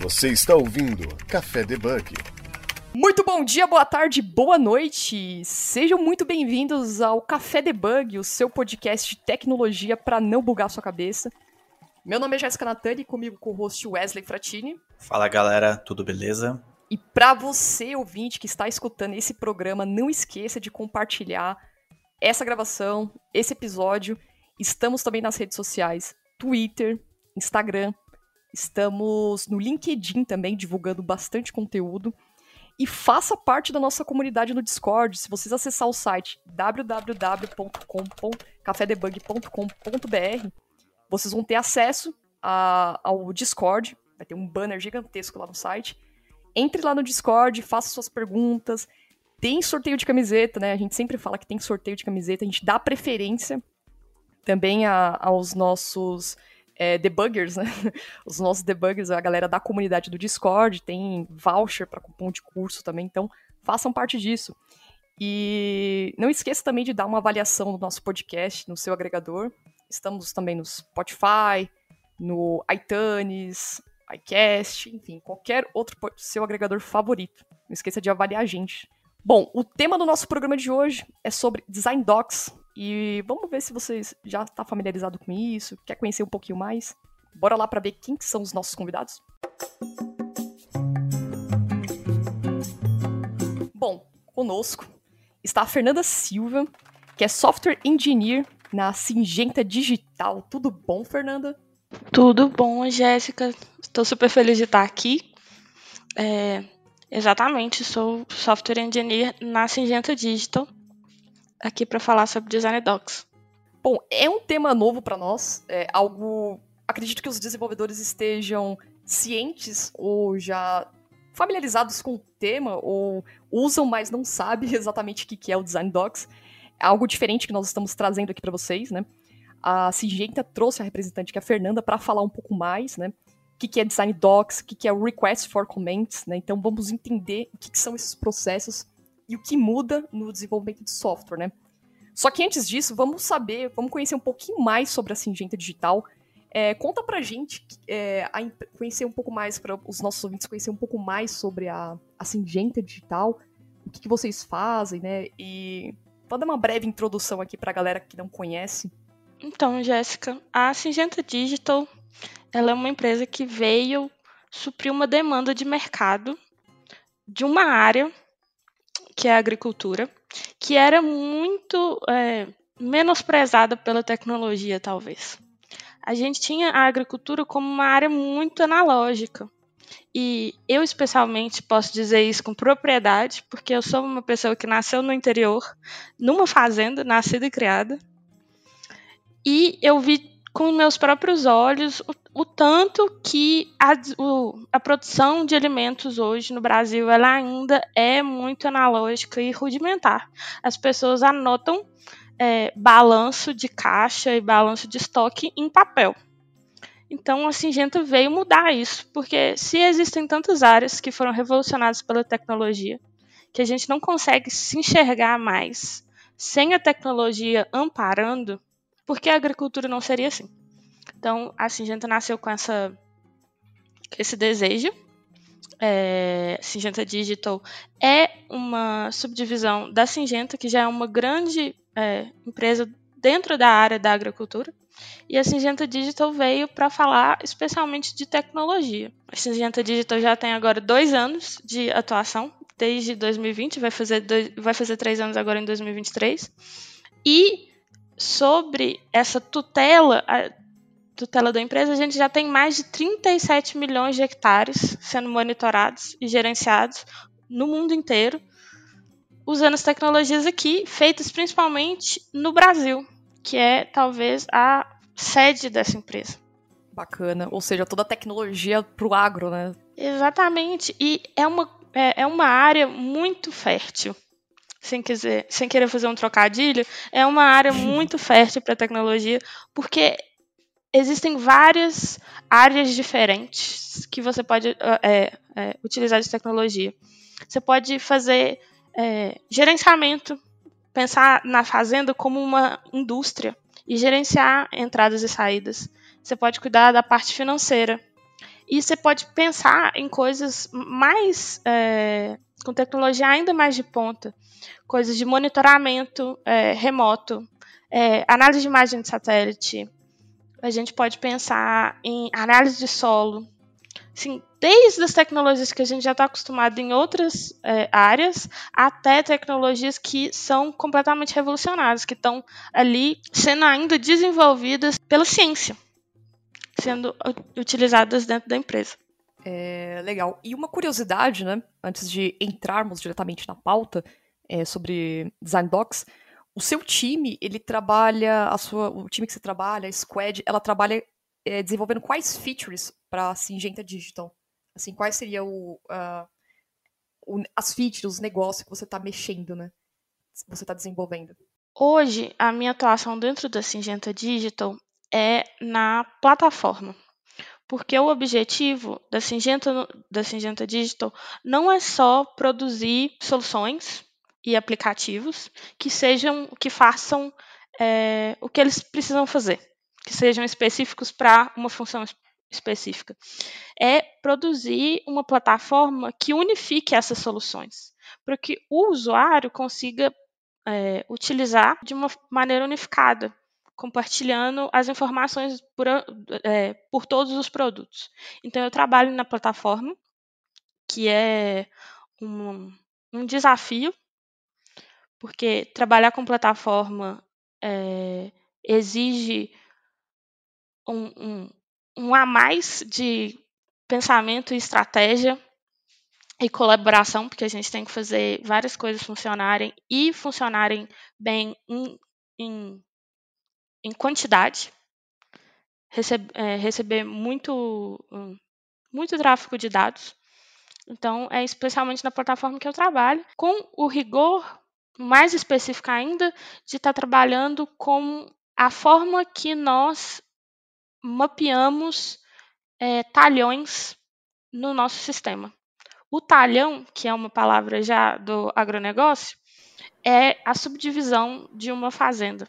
Você está ouvindo Café Debug. Muito bom dia, boa tarde, boa noite. Sejam muito bem-vindos ao Café Debug, o seu podcast de tecnologia para não bugar sua cabeça. Meu nome é Jéssica Natani, comigo com o host Wesley Fratini. Fala galera, tudo beleza? E para você, ouvinte, que está escutando esse programa, não esqueça de compartilhar essa gravação, esse episódio. Estamos também nas redes sociais, Twitter, Instagram. Estamos no LinkedIn também, divulgando bastante conteúdo. E faça parte da nossa comunidade no Discord. Se vocês acessar o site www.cafedebug.com.br, vocês vão ter acesso a, ao Discord. Vai ter um banner gigantesco lá no site entre lá no Discord, faça suas perguntas. Tem sorteio de camiseta, né? A gente sempre fala que tem sorteio de camiseta, a gente dá preferência também a, aos nossos é, debuggers, né? Os nossos debuggers, a galera da comunidade do Discord, tem voucher para cupom de curso também, então façam parte disso. E não esqueça também de dar uma avaliação no nosso podcast, no seu agregador. Estamos também no Spotify, no iTunes, iCast, enfim, qualquer outro seu agregador favorito. Não esqueça de avaliar a gente. Bom, o tema do nosso programa de hoje é sobre design docs e vamos ver se vocês já estão tá familiarizado com isso, quer conhecer um pouquinho mais. Bora lá para ver quem são os nossos convidados. Bom, conosco está a Fernanda Silva, que é software engineer na Singenta Digital. Tudo bom, Fernanda? Tudo bom, Jéssica. Estou super feliz de estar aqui. É, exatamente, sou software engineer na Singenta Digital, aqui para falar sobre design docs. Bom, é um tema novo para nós, é algo. Acredito que os desenvolvedores estejam cientes ou já familiarizados com o tema ou usam, mas não sabem exatamente o que é o design docs. É algo diferente que nós estamos trazendo aqui para vocês, né? A Singenta trouxe a representante, que é a Fernanda, para falar um pouco mais, né? O que, é design docs, o que, é request for comments, né? Então vamos entender o que são esses processos e o que muda no desenvolvimento de software, né? Só que antes disso, vamos saber, vamos conhecer um pouquinho mais sobre a Singenta Digital. É, conta pra gente, é, a, conhecer um pouco mais, para os nossos ouvintes conhecer um pouco mais sobre a, a Singenta Digital, o que, que vocês fazem, né? E vou dar uma breve introdução aqui pra galera que não conhece. Então, Jéssica, a Singenta Digital ela é uma empresa que veio suprir uma demanda de mercado de uma área que é a agricultura, que era muito é, menosprezada pela tecnologia, talvez. A gente tinha a agricultura como uma área muito analógica. E eu, especialmente, posso dizer isso com propriedade, porque eu sou uma pessoa que nasceu no interior, numa fazenda, nascida e criada. E eu vi com meus próprios olhos o, o tanto que a, o, a, produção de alimentos hoje no Brasil ela ainda é muito analógica e rudimentar. As pessoas anotam é, balanço de caixa e balanço de estoque em papel. Então a Singenta veio mudar isso, porque se existem tantas áreas que foram revolucionadas pela tecnologia, que a gente não consegue se enxergar mais sem a tecnologia amparando, porque a agricultura não seria assim. Então, a Singenta nasceu com essa, esse desejo. É, Singenta Digital é uma subdivisão da Singenta, que já é uma grande é, empresa dentro da área da agricultura. E a Singenta Digital veio para falar especialmente de tecnologia. A Singenta Digital já tem agora dois anos de atuação, desde 2020, vai fazer, dois, vai fazer três anos agora em 2023. E sobre essa tutela, a tutela da empresa, a gente já tem mais de 37 milhões de hectares sendo monitorados e gerenciados no mundo inteiro, usando as tecnologias aqui, feitas principalmente no Brasil, que é talvez a sede dessa empresa. Bacana, ou seja, toda a tecnologia para o agro, né? Exatamente, e é uma, é, é uma área muito fértil sem, quiser, sem querer fazer um trocadilho, é uma área muito fértil para tecnologia, porque existem várias áreas diferentes que você pode é, é, utilizar de tecnologia. Você pode fazer é, gerenciamento, pensar na fazenda como uma indústria e gerenciar entradas e saídas. Você pode cuidar da parte financeira. E você pode pensar em coisas mais. Com tecnologia ainda mais de ponta. Coisas de monitoramento é, remoto, é, análise de imagem de satélite. A gente pode pensar em análise de solo. Assim, desde as tecnologias que a gente já está acostumado em outras é, áreas, até tecnologias que são completamente revolucionárias, que estão ali sendo ainda desenvolvidas pela ciência, sendo utilizadas dentro da empresa. É, legal. E uma curiosidade, né, antes de entrarmos diretamente na pauta é, sobre design docs, o seu time, ele trabalha, a sua, o time que você trabalha, a Squad, ela trabalha é, desenvolvendo quais features para a Singenta Digital? Assim, quais seriam uh, as features, os negócios que você está mexendo, né? Você está desenvolvendo? Hoje, a minha atuação dentro da Singenta Digital é na plataforma. Porque o objetivo da Singenta, da Singenta Digital não é só produzir soluções e aplicativos que sejam, que façam é, o que eles precisam fazer, que sejam específicos para uma função específica. É produzir uma plataforma que unifique essas soluções, para que o usuário consiga é, utilizar de uma maneira unificada, compartilhando as informações por, é, por todos os produtos. Então, eu trabalho na plataforma, que é um, um desafio, porque trabalhar com plataforma é, exige um, um, um a mais de pensamento e estratégia e colaboração, porque a gente tem que fazer várias coisas funcionarem e funcionarem bem em, em, em quantidade, é, receber muito, muito tráfego de dados. Então, é especialmente na plataforma que eu trabalho, com o rigor mais específico ainda de estar trabalhando com a forma que nós mapeamos é, talhões no nosso sistema. O talhão, que é uma palavra já do agronegócio, é a subdivisão de uma fazenda.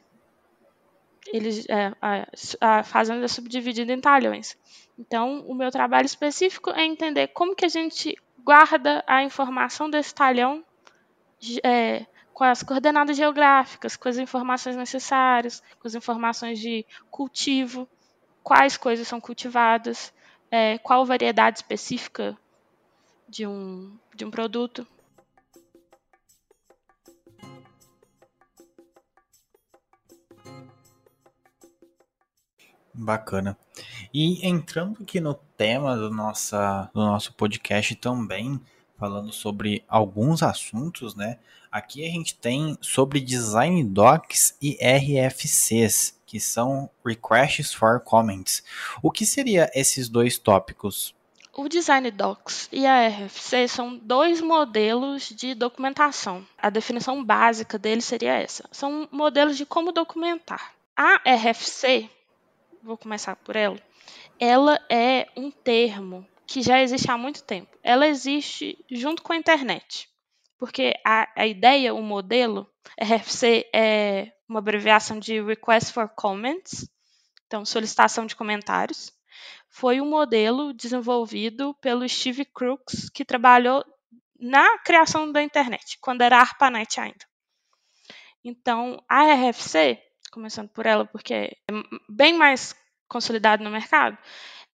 Eles, é, a, a fazenda é subdividida em talhões. Então, o meu trabalho específico é entender como que a gente guarda a informação desse talhão é, com as coordenadas geográficas, com as informações necessárias, com as informações de cultivo, quais coisas são cultivadas, é, qual variedade específica de um, de um produto. Bacana. E entrando aqui no tema do, nossa, do nosso podcast também, falando sobre alguns assuntos, né? Aqui a gente tem sobre design docs e RFCs, que são requests for comments. O que seria esses dois tópicos? O Design Docs e a RFC são dois modelos de documentação. A definição básica deles seria essa: são modelos de como documentar. A RFC, vou começar por ela, ela é um termo que já existe há muito tempo. Ela existe junto com a internet porque a, a ideia, o modelo, RFC é uma abreviação de Request for Comments, então solicitação de comentários. Foi um modelo desenvolvido pelo Steve Crooks, que trabalhou na criação da internet, quando era ARPANET ainda. Então, a RFC, começando por ela, porque é bem mais consolidado no mercado,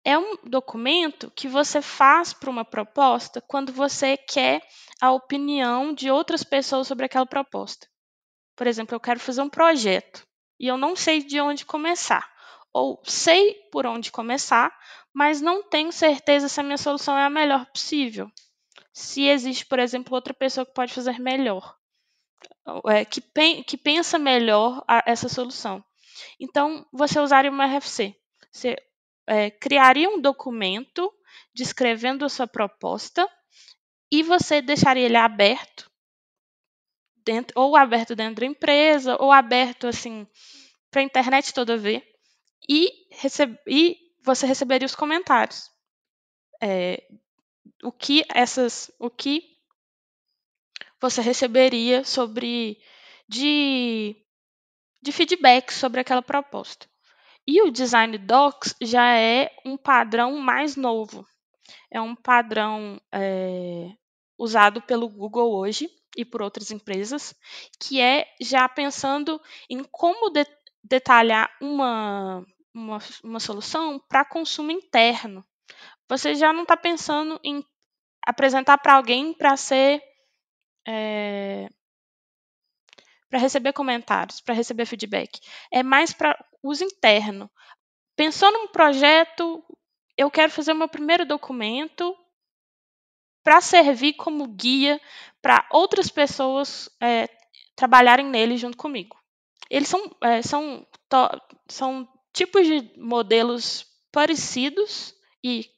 é um documento que você faz para uma proposta quando você quer a opinião de outras pessoas sobre aquela proposta. Por exemplo, eu quero fazer um projeto e eu não sei de onde começar. Ou sei por onde começar, mas não tenho certeza se a minha solução é a melhor possível. Se existe, por exemplo, outra pessoa que pode fazer melhor, é, que, que pensa melhor a, essa solução. Então, você usaria uma RFC. Você é, criaria um documento descrevendo a sua proposta e você deixaria ele aberto, dentro, ou aberto dentro da empresa, ou aberto assim para a internet toda ver, e, e você receberia os comentários. É, o que essas, o que você receberia sobre de, de feedback sobre aquela proposta. E o Design Docs já é um padrão mais novo. é um padrão é, usado pelo Google hoje e por outras empresas, que é já pensando em como de, detalhar uma, uma, uma solução para consumo interno. Você já não está pensando em apresentar para alguém para ser. É, para receber comentários, para receber feedback. É mais para uso interno. Pensou num projeto, eu quero fazer o meu primeiro documento para servir como guia para outras pessoas é, trabalharem nele junto comigo. Eles são, é, são, são tipos de modelos parecidos e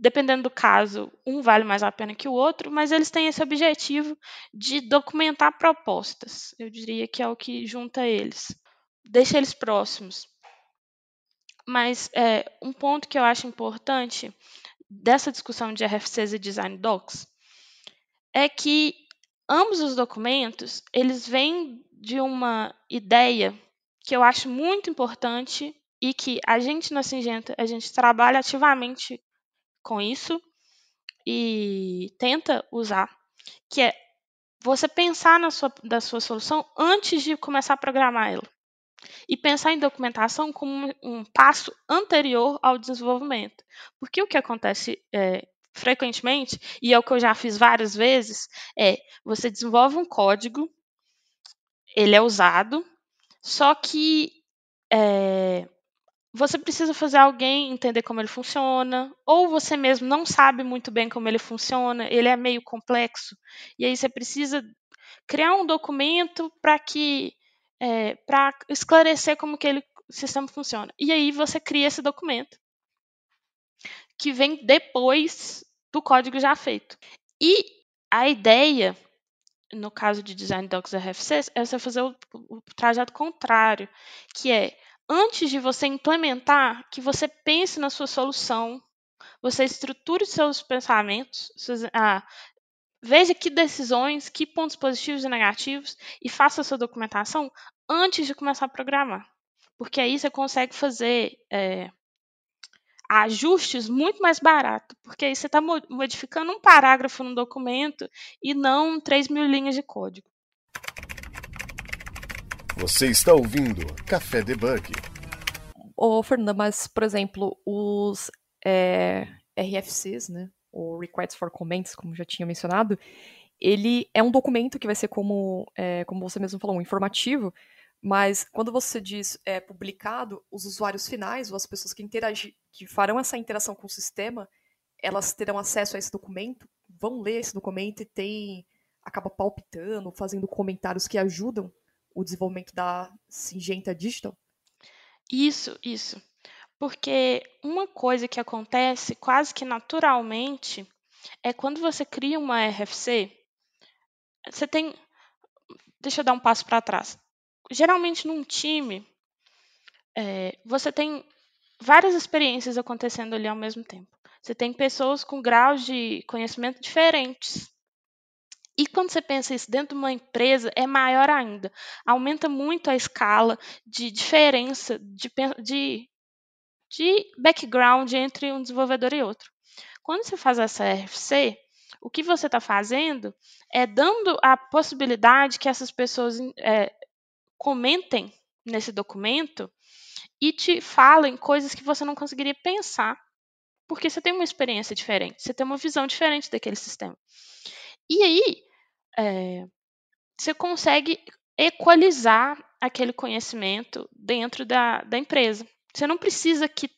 dependendo do caso, um vale mais a pena que o outro, mas eles têm esse objetivo de documentar propostas. Eu diria que é o que junta eles. Deixa eles próximos. Mas é, um ponto que eu acho importante dessa discussão de RFCs e Design Docs é que ambos os documentos eles vêm de uma ideia que eu acho muito importante e que a gente na Singenta a gente trabalha ativamente com isso e tenta usar, que é você pensar na sua, da sua solução antes de começar a programar ela. E pensar em documentação como um, passo anterior ao desenvolvimento. Porque o que acontece é, frequentemente, e é o que eu já fiz várias vezes, é você desenvolve um código, ele é usado, só que é, você precisa fazer alguém entender como ele funciona, ou você mesmo não sabe muito bem como ele funciona, ele é meio complexo, e aí você precisa criar um documento para que é, para esclarecer como que ele, o sistema funciona. E aí você cria esse documento que vem depois do código já feito. E a ideia, no caso de design docs RFCs, é você fazer o, o trajeto contrário, que é antes de você implementar, que você pense na sua solução, você estruture seus pensamentos, ah, veja que decisões, que pontos positivos e negativos e faça sua documentação antes de começar a programar. Porque aí você consegue fazer é, ajustes muito mais barato, porque aí você está modificando um parágrafo no documento e não 3 mil linhas de código. Você está ouvindo Café Debug. Ô, Fernanda, mas, por exemplo, os é, RFCs, né, o Requests for Comments, como já tinha mencionado, ele é um documento que vai ser como, é, como você mesmo falou, um informativo, mas quando você diz é, publicado, os usuários finais, ou as pessoas que, interagir, que farão essa interação com o sistema, elas terão acesso a esse documento, vão ler esse documento e tem, acaba palpitando, fazendo comentários que ajudam o desenvolvimento da Singenta Digital? Isso, isso. Porque uma coisa que acontece quase que naturalmente é quando você cria uma RFC, você tem. Deixa eu dar um passo para trás. Geralmente, num time, é, você tem várias experiências acontecendo ali ao mesmo tempo. Você tem pessoas com graus de conhecimento diferentes. E quando você pensa isso dentro de uma empresa, é maior ainda. Aumenta muito a escala de diferença de, de, de background entre um desenvolvedor e outro. Quando você faz essa RFC, o que você está fazendo é dando a possibilidade que essas pessoas é, comentem nesse documento e te falem coisas que você não conseguiria pensar, porque você tem uma experiência diferente, você tem uma visão diferente daquele sistema. E aí, é, você consegue equalizar aquele conhecimento dentro da, da empresa. Você não precisa que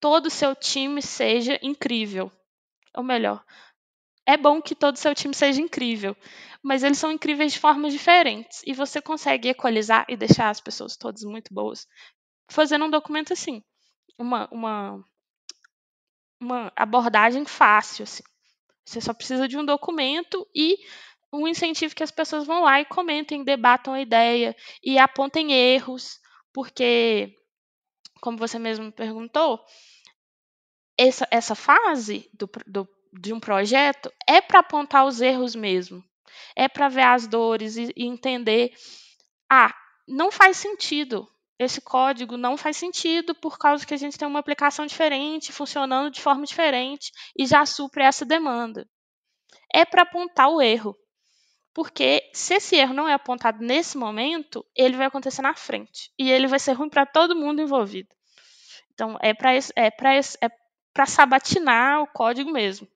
todo o seu time seja incrível. Ou melhor, é bom que todo o seu time seja incrível, mas eles são incríveis de formas diferentes. E você consegue equalizar e deixar as pessoas todas muito boas fazendo um documento assim. Uma, uma, uma abordagem fácil. Assim. Você só precisa de um documento e um incentivo que as pessoas vão lá e comentem, debatam a ideia e apontem erros, porque, como você mesmo perguntou, essa, essa fase do, do, de um projeto é para apontar os erros mesmo, é para ver as dores e, e entender, ah, não faz sentido esse código não faz sentido por causa que a gente tem uma aplicação diferente, funcionando de forma diferente e já supre essa demanda. É para apontar o erro. Porque se esse erro não é apontado nesse momento, ele vai acontecer na frente. E ele vai ser ruim para todo mundo envolvido. Então, é para é é sabatinar o código mesmo.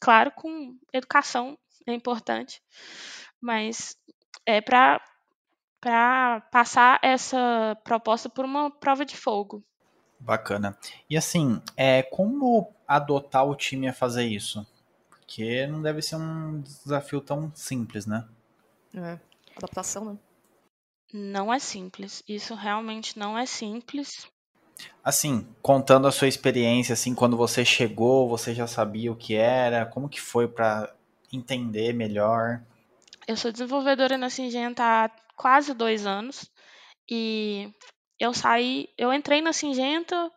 Claro, com educação é importante, mas é para passar essa proposta por uma prova de fogo. Bacana. E assim, é como adotar o time a fazer isso? Porque não deve ser um desafio tão simples, né? É, adaptação, né? Não é simples. Isso realmente não é simples. Assim, contando a sua experiência, assim, quando você chegou, você já sabia o que era? Como que foi para entender melhor? Eu sou desenvolvedora na Singenta há quase dois anos e eu saí, eu entrei na Singenta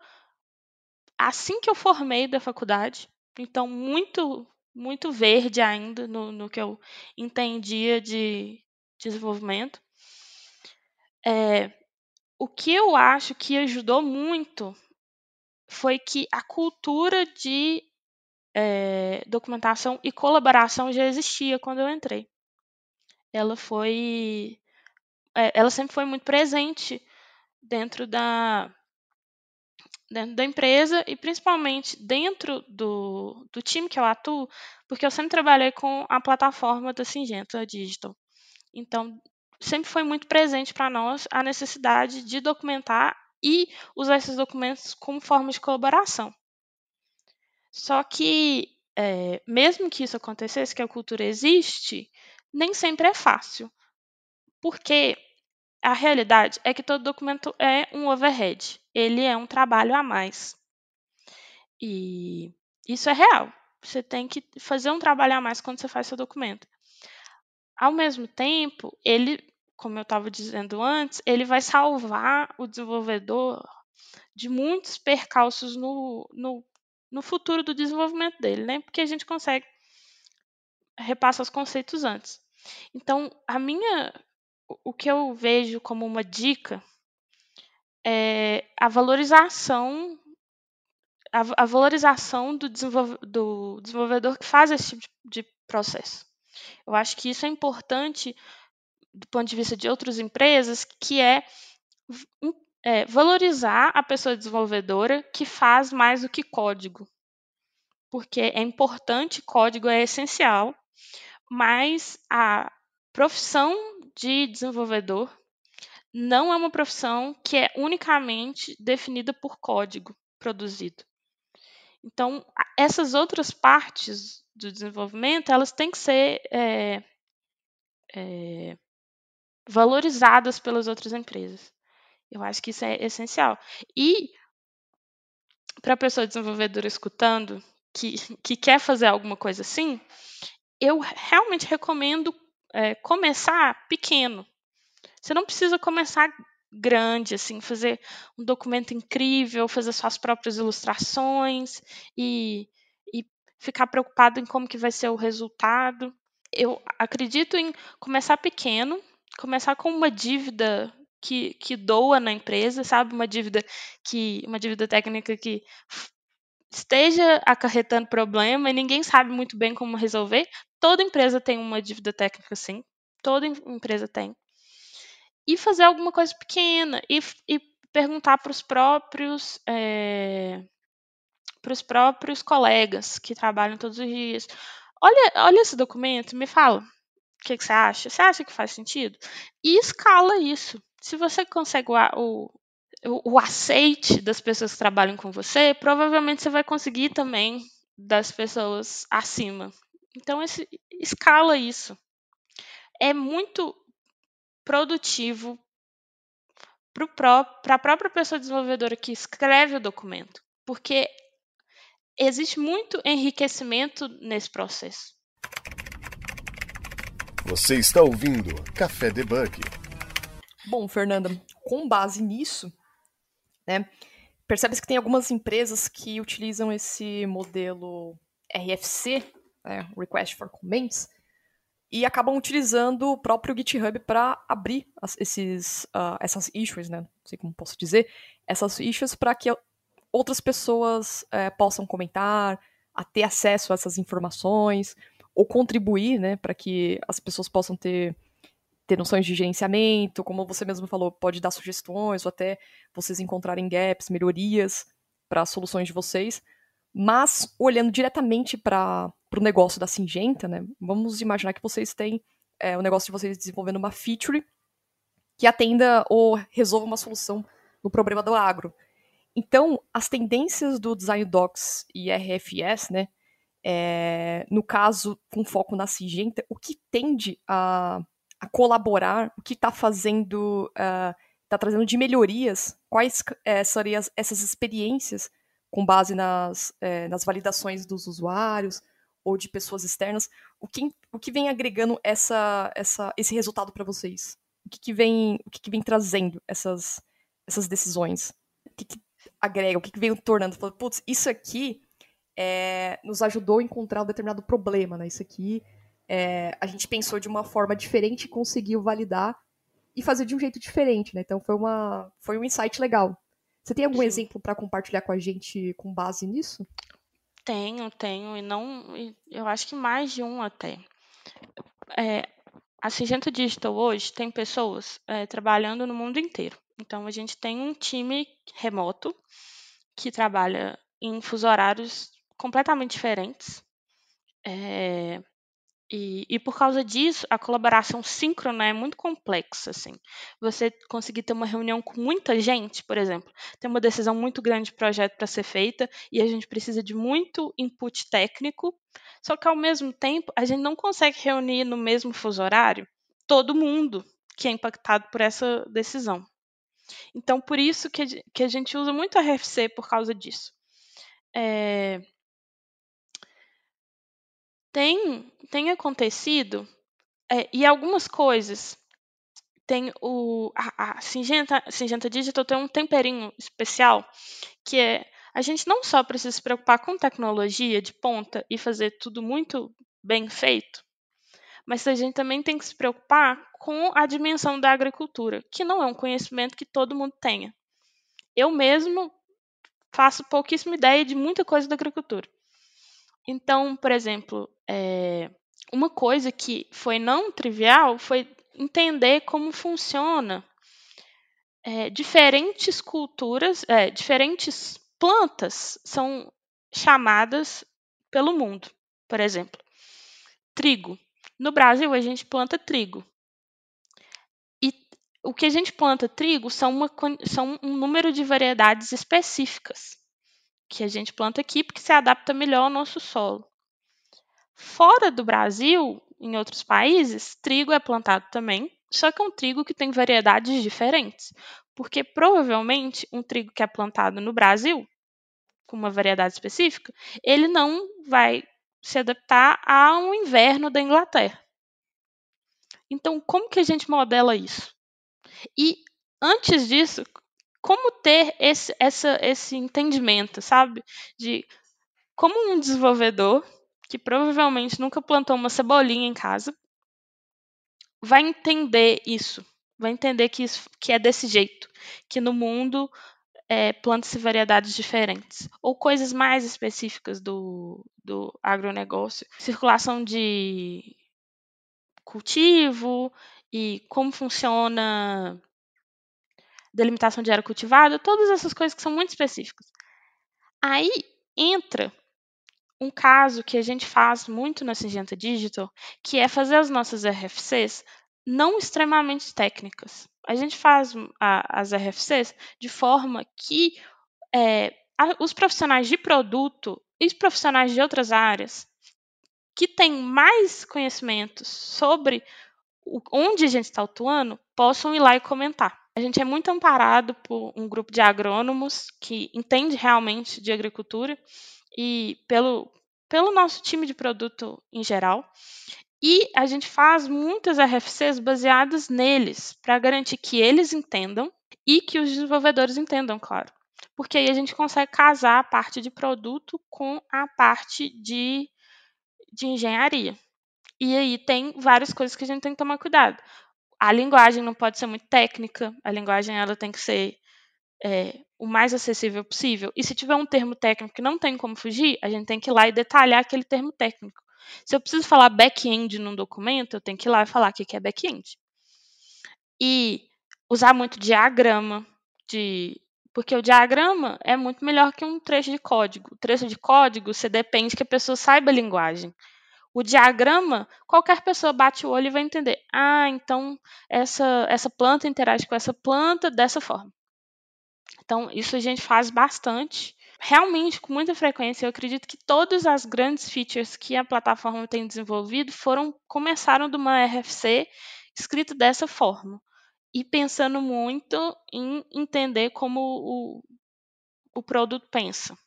assim que eu formei da faculdade, então muito muito verde ainda no, no que eu entendia de desenvolvimento. É, o que eu acho que ajudou muito foi que a cultura de é, documentação e colaboração já existia quando eu entrei. Ela foi, é, ela sempre foi muito presente dentro da dentro da empresa e principalmente dentro do, do time que eu atuo, porque eu sempre trabalhei com a plataforma da Singenta Digital. Então, sempre foi muito presente para nós a necessidade de documentar e usar esses documentos como forma de colaboração. Só que, é, mesmo que isso acontecesse, que a cultura existe, nem sempre é fácil. Porque a realidade é que todo documento é um overhead. Ele é um trabalho a mais. E isso é real. Você tem que fazer um trabalho a mais quando você faz seu documento. Ao mesmo tempo, ele como eu estava dizendo antes, ele vai salvar o desenvolvedor de muitos percalços no, no, no futuro do desenvolvimento dele, né? Porque a gente consegue repassar os conceitos antes. Então, a minha, o que eu vejo como uma dica é a valorização a, a valorização do, desenvolve, do, desenvolvedor que faz esse tipo de, de processo. Eu acho que isso é importante do ponto de vista de outras empresas, que é, é valorizar a pessoa desenvolvedora que faz mais do que código. Porque é importante, código é essencial, mas a profissão de desenvolvedor não é uma profissão que é unicamente definida por código produzido. Então, essas outras partes do desenvolvimento, elas têm que ser é, é, valorizadas pelas outras empresas. Eu acho que isso é essencial. E para a pessoa desenvolvedora escutando que, que quer fazer alguma coisa assim, eu realmente recomendo é, começar pequeno. Você não precisa começar grande, assim, fazer um documento incrível, fazer suas próprias ilustrações e, e ficar preocupado em como que vai ser o resultado. Eu acredito em começar pequeno, começar com uma dívida que, que doa na empresa, sabe? Uma dívida que uma dívida técnica que esteja acarretando problema e ninguém sabe muito bem como resolver. Toda empresa tem uma dívida técnica, sim. Toda empresa tem. E fazer alguma coisa pequena e, e perguntar para os próprios é, para os próprios colegas que trabalham todos os dias. Olha, olha esse documento, me fala. O que, que, você acha? Você acha que faz sentido? E escala isso. Se você consegue o, o, o aceite das pessoas que trabalham com você, provavelmente você vai conseguir também das pessoas acima. Então, esse, escala isso. É muito produtivo para a própria pessoa desenvolvedora que escreve o documento, porque existe muito enriquecimento nesse processo. Você está ouvindo Café Debug. Bom, Fernanda, com base nisso, né, percebe-se que tem algumas empresas que utilizam esse modelo RFC, né, Request for Comments, e acabam utilizando o próprio GitHub para abrir as, esses, uh, essas issues, né? Não sei como posso dizer, essas issues para que outras pessoas uh, possam comentar, a ter acesso a essas informações ou contribuir, né, para que as pessoas possam ter ter noções de gerenciamento, como você mesmo falou, pode dar sugestões ou até vocês encontrarem gaps, melhorias para soluções de vocês. Mas olhando diretamente para o negócio da Singenta, né, vamos imaginar que vocês têm é, o negócio de vocês desenvolvendo uma feature que atenda ou resolva uma solução no problema do agro. Então, as tendências do Design Docs e RFS, né, é, no caso, com foco na Singenta, o que tende a, a colaborar, o que está fazendo, está uh, trazendo de melhorias, quais é, seriam essas experiências com base nas, é, nas validações dos usuários ou de pessoas externas, o que, o que vem agregando essa, essa, esse resultado para vocês? O que, que, vem, o que, que vem trazendo essas, essas decisões? O que, que agrega? O que, que veio tornando? Putz, isso aqui é, nos ajudou a encontrar um determinado problema, né? Isso aqui é, a gente pensou de uma forma diferente conseguiu validar e fazer de um jeito diferente, né? Então foi, uma, foi um insight legal. Você tem algum Sim. exemplo para compartilhar com a gente com base nisso? Tenho, tenho, e não. Eu acho que mais de um até. É, a Singenta Digital hoje tem pessoas é, trabalhando no mundo inteiro. Então a gente tem um time remoto que trabalha em fuso horários completamente diferentes. É, e, e, por causa disso, a colaboração síncrona é muito complexa, assim. Você conseguir ter uma reunião com muita gente, por exemplo, tem uma decisão muito grande de projeto para ser feita e a gente precisa de muito input técnico, só que ao mesmo tempo a gente não consegue reunir no mesmo fuso horário todo mundo que é impactado por essa decisão. Então, por isso que, que a gente usa muito a RFC por causa disso. É, tem, tem acontecido, é, e algumas coisas. Tem o. A, a Singenta, Singenta Digital tem um temperinho especial, que é. A gente não só precisa se preocupar com tecnologia de ponta e fazer tudo muito bem feito, mas a gente também tem que se preocupar com a dimensão da agricultura, que não é um conhecimento que todo mundo tenha. Eu mesmo faço pouquíssima ideia de muita coisa da agricultura. Então, por exemplo, é, uma coisa que foi não trivial foi entender como funciona é, diferentes culturas, é, diferentes plantas são chamadas pelo mundo. Por exemplo, trigo. No Brasil, a gente planta trigo. E o que a gente planta trigo são, uma, são um número de variedades específicas que a gente planta aqui porque se adapta melhor ao nosso solo. Fora do Brasil, em outros países, trigo é plantado também, só que é um trigo que tem variedades diferentes, porque provavelmente um trigo que é plantado no Brasil, com uma variedade específica, ele não vai se adaptar ao inverno da Inglaterra. Então, como que a gente modela isso? E antes disso, como ter esse, essa, esse entendimento, sabe? De como um desenvolvedor que provavelmente nunca plantou uma cebolinha em casa vai entender isso, vai entender que, isso, que é desse jeito, que no mundo é, planta-se variedades diferentes, ou coisas mais específicas do, do agronegócio, circulação de cultivo e como funciona delimitação de área cultivada, todas essas coisas que são muito específicas. Aí entra um caso que a gente faz muito na Singenta Digital, que é fazer as nossas RFCs não extremamente técnicas. A gente faz a, as RFCs de forma que é, a, os profissionais de produto e os profissionais de outras áreas que têm mais conhecimentos sobre o, onde a gente está atuando possam ir lá e comentar. A gente é muito amparado por um grupo de agrônomos que entende realmente de agricultura e pelo, pelo nosso time de produto em geral. E a gente faz muitas RFCs baseadas neles, para garantir que eles entendam e que os desenvolvedores entendam, claro. Porque aí a gente consegue casar a parte de produto com a parte de, de engenharia. E aí tem várias coisas que a gente tem que tomar cuidado. A linguagem não pode ser muito técnica, a linguagem ela tem que ser é, o mais acessível possível. E se tiver um termo técnico que não tem como fugir, a gente tem que ir lá e detalhar aquele termo técnico. Se eu preciso falar back-end num documento, eu tenho que ir lá e falar o que é back-end. E usar muito diagrama, de porque o diagrama é muito melhor que um trecho de código. O trecho de código, você depende que a pessoa saiba a linguagem. O diagrama, qualquer pessoa bate o olho e vai entender. Ah, então essa, essa planta interage com essa planta dessa forma. Então, isso a gente faz bastante. Realmente, com muita frequência, eu acredito que todas as grandes features que a plataforma tem desenvolvido foram começaram de uma RFC escrita dessa forma e pensando muito em entender como o, o produto pensa,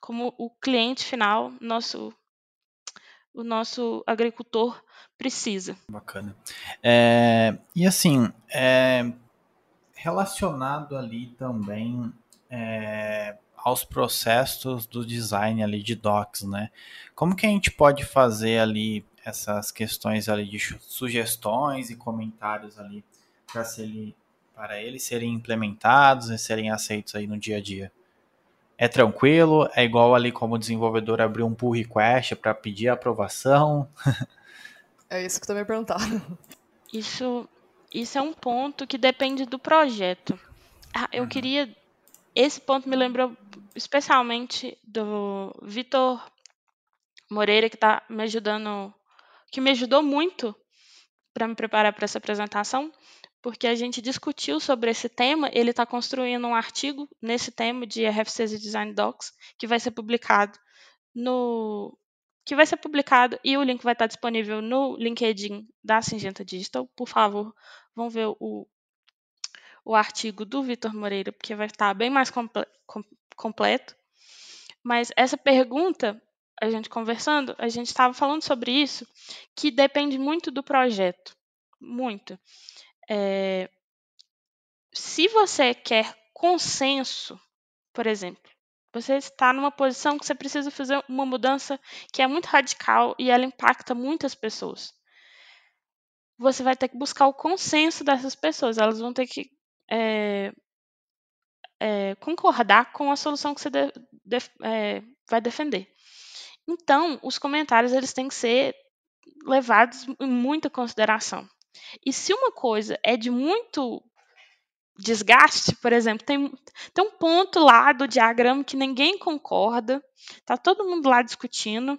como o cliente final, nosso, o nosso agricultor precisa. Bacana. É, e assim, é, relacionado ali também é, aos processos do design ali de docs, né? Como que a gente pode fazer ali essas questões ali de sugestões e comentários ali para ele, para eles serem implementados e serem aceitos aí no dia a dia? É tranquilo? É igual ali como o desenvolvedor abrir um pull request para pedir aprovação? é isso que eu também perguntava. Isso, isso é um ponto que depende do projeto. Ah, eu uhum. queria. Esse ponto me lembrou especialmente do Vitor Moreira, que está me ajudando, que me ajudou muito para me preparar para essa apresentação, porque a gente discutiu sobre esse tema. Ele está construindo um artigo nesse tema de RFCs e Design Docs, que vai ser publicado no que vai ser publicado e o link vai estar disponível no LinkedIn da Singenta Digital. Por favor, vão ver o, o artigo do Vitor Moreira, porque vai estar bem mais comple completo. Mas essa pergunta, a gente conversando, a gente estava falando sobre isso, que depende muito do projeto. Muito. É, se você quer consenso, por exemplo, você está numa posição que você precisa fazer uma mudança que é muito radical e ela impacta muitas pessoas. Você vai ter que buscar o consenso dessas pessoas. Elas vão ter que é, é, concordar com a solução que você de, de, é, vai defender. Então, os comentários eles têm que ser levados em muita consideração. E se uma coisa é de muito desgaste, por exemplo, tem, tem um ponto lá do diagrama que ninguém concorda, tá todo mundo lá discutindo.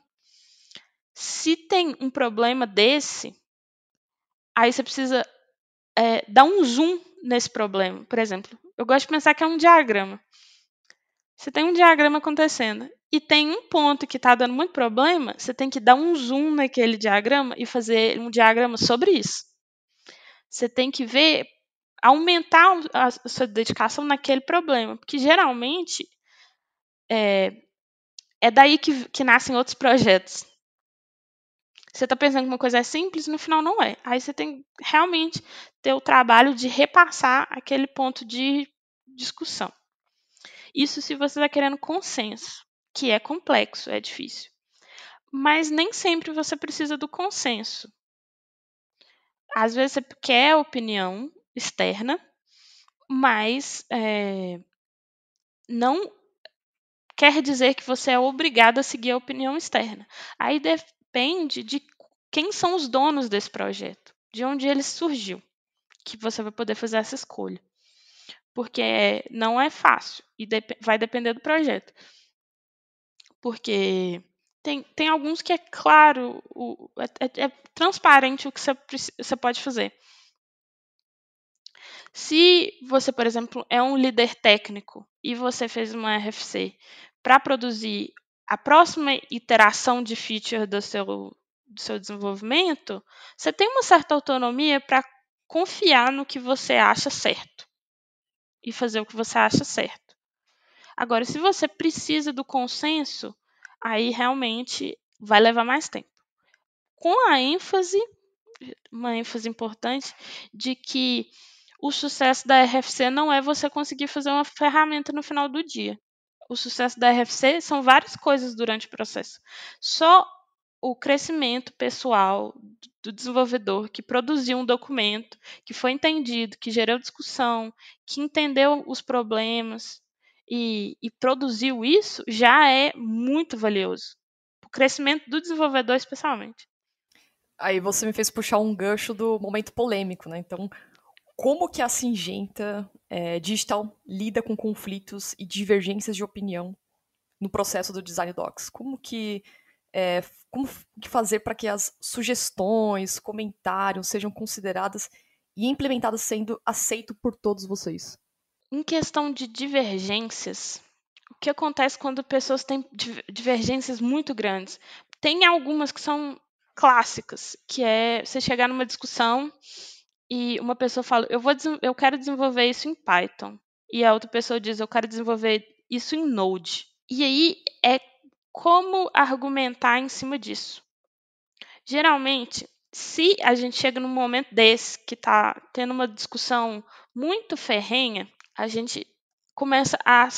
Se tem um problema desse, aí você precisa é, dar um zoom nesse problema. Por exemplo, eu gosto de pensar que é um diagrama. Você tem um diagrama acontecendo e tem um ponto que está dando muito problema, você tem que dar um zoom naquele diagrama e fazer um diagrama sobre isso. Você tem que ver, aumentar a sua dedicação naquele problema, porque geralmente é, é daí que, que nascem outros projetos. Você está pensando que uma coisa é simples, no final não é. Aí você tem realmente ter o trabalho de repassar aquele ponto de discussão. Isso se você está querendo consenso, que é complexo, é difícil. Mas nem sempre você precisa do consenso às vezes você quer opinião externa, mas é, não quer dizer que você é obrigado a seguir a opinião externa. Aí depende de quem são os donos desse projeto, de onde ele surgiu, que você vai poder fazer essa escolha. Porque não é fácil e vai depender do projeto. Porque tem, tem alguns que é claro, o, é, é, é transparente o que você, você pode fazer. Se você, por exemplo, é um líder técnico e você fez uma RFC para produzir a próxima iteração de feature do seu, do seu desenvolvimento, você tem uma certa autonomia para confiar no que você acha certo e fazer o que você acha certo. Agora, se você precisa do consenso, aí realmente vai levar mais tempo. Com a ênfase, uma ênfase importante, de que o sucesso da RFC não é você conseguir fazer uma ferramenta no final do dia. O sucesso da RFC são várias coisas durante o processo. Só o crescimento pessoal do desenvolvedor que produziu um documento, que foi entendido, que gerou discussão, que entendeu os problemas e, e produziu isso, já é muito valioso. O crescimento do desenvolvedor, especialmente. Aí você me fez puxar um gancho do momento polêmico, né? Então, como que a Singenta é, Digital lida com conflitos e divergências de opinião no processo do Design Docs? Como que é, como que fazer para que as sugestões, comentários sejam consideradas e implementadas sendo aceito por todos vocês? Em questão de divergências, o que acontece quando pessoas têm divergências muito grandes? Tem algumas que são clássicas, que é você chegar numa discussão e uma pessoa fala, eu, vou, eu quero desenvolver isso em Python. E a outra pessoa diz, eu quero desenvolver isso em Node. E aí é como argumentar em cima disso? Geralmente, se a gente chega num momento desse que está tendo uma discussão muito ferrenha, a gente começa a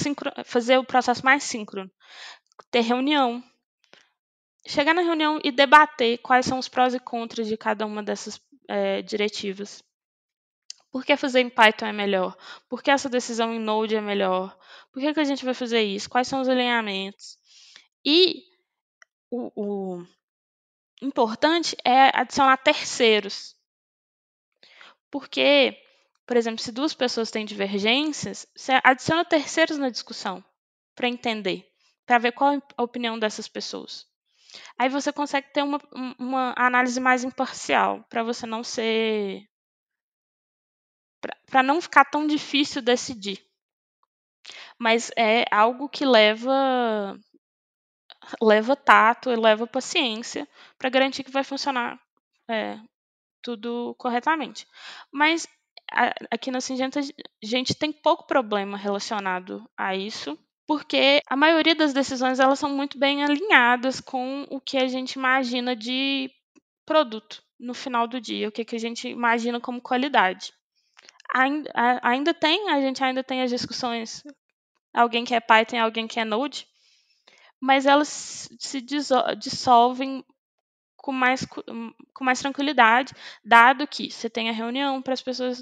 fazer o processo mais síncrono, ter reunião, chegar na reunião e debater quais são os prós e contras de cada uma dessas é, diretivas. Por que fazer em Python é melhor? Por que essa decisão em Node é melhor? Por que, que a gente vai fazer isso? Quais são os alinhamentos? E o, o importante é adicionar terceiros. Porque, por exemplo, se duas pessoas têm divergências, você adiciona terceiros na discussão para entender, para ver qual a opinião dessas pessoas. Aí você consegue ter uma, uma análise mais imparcial, para você não ser. para não ficar tão difícil decidir. Mas é algo que leva leva tato e leva paciência para garantir que vai funcionar é, tudo corretamente. Mas aqui na Singenta a gente tem pouco problema relacionado a isso, porque a maioria das decisões elas são muito bem alinhadas com o que a gente imagina de produto no final do dia, o que, que a gente imagina como qualidade. Ainda, ainda tem, a gente ainda tem as discussões, alguém quer Python, alguém quer Node, mas elas se dissolvem com mais, com mais tranquilidade, dado que você tem a reunião para as pessoas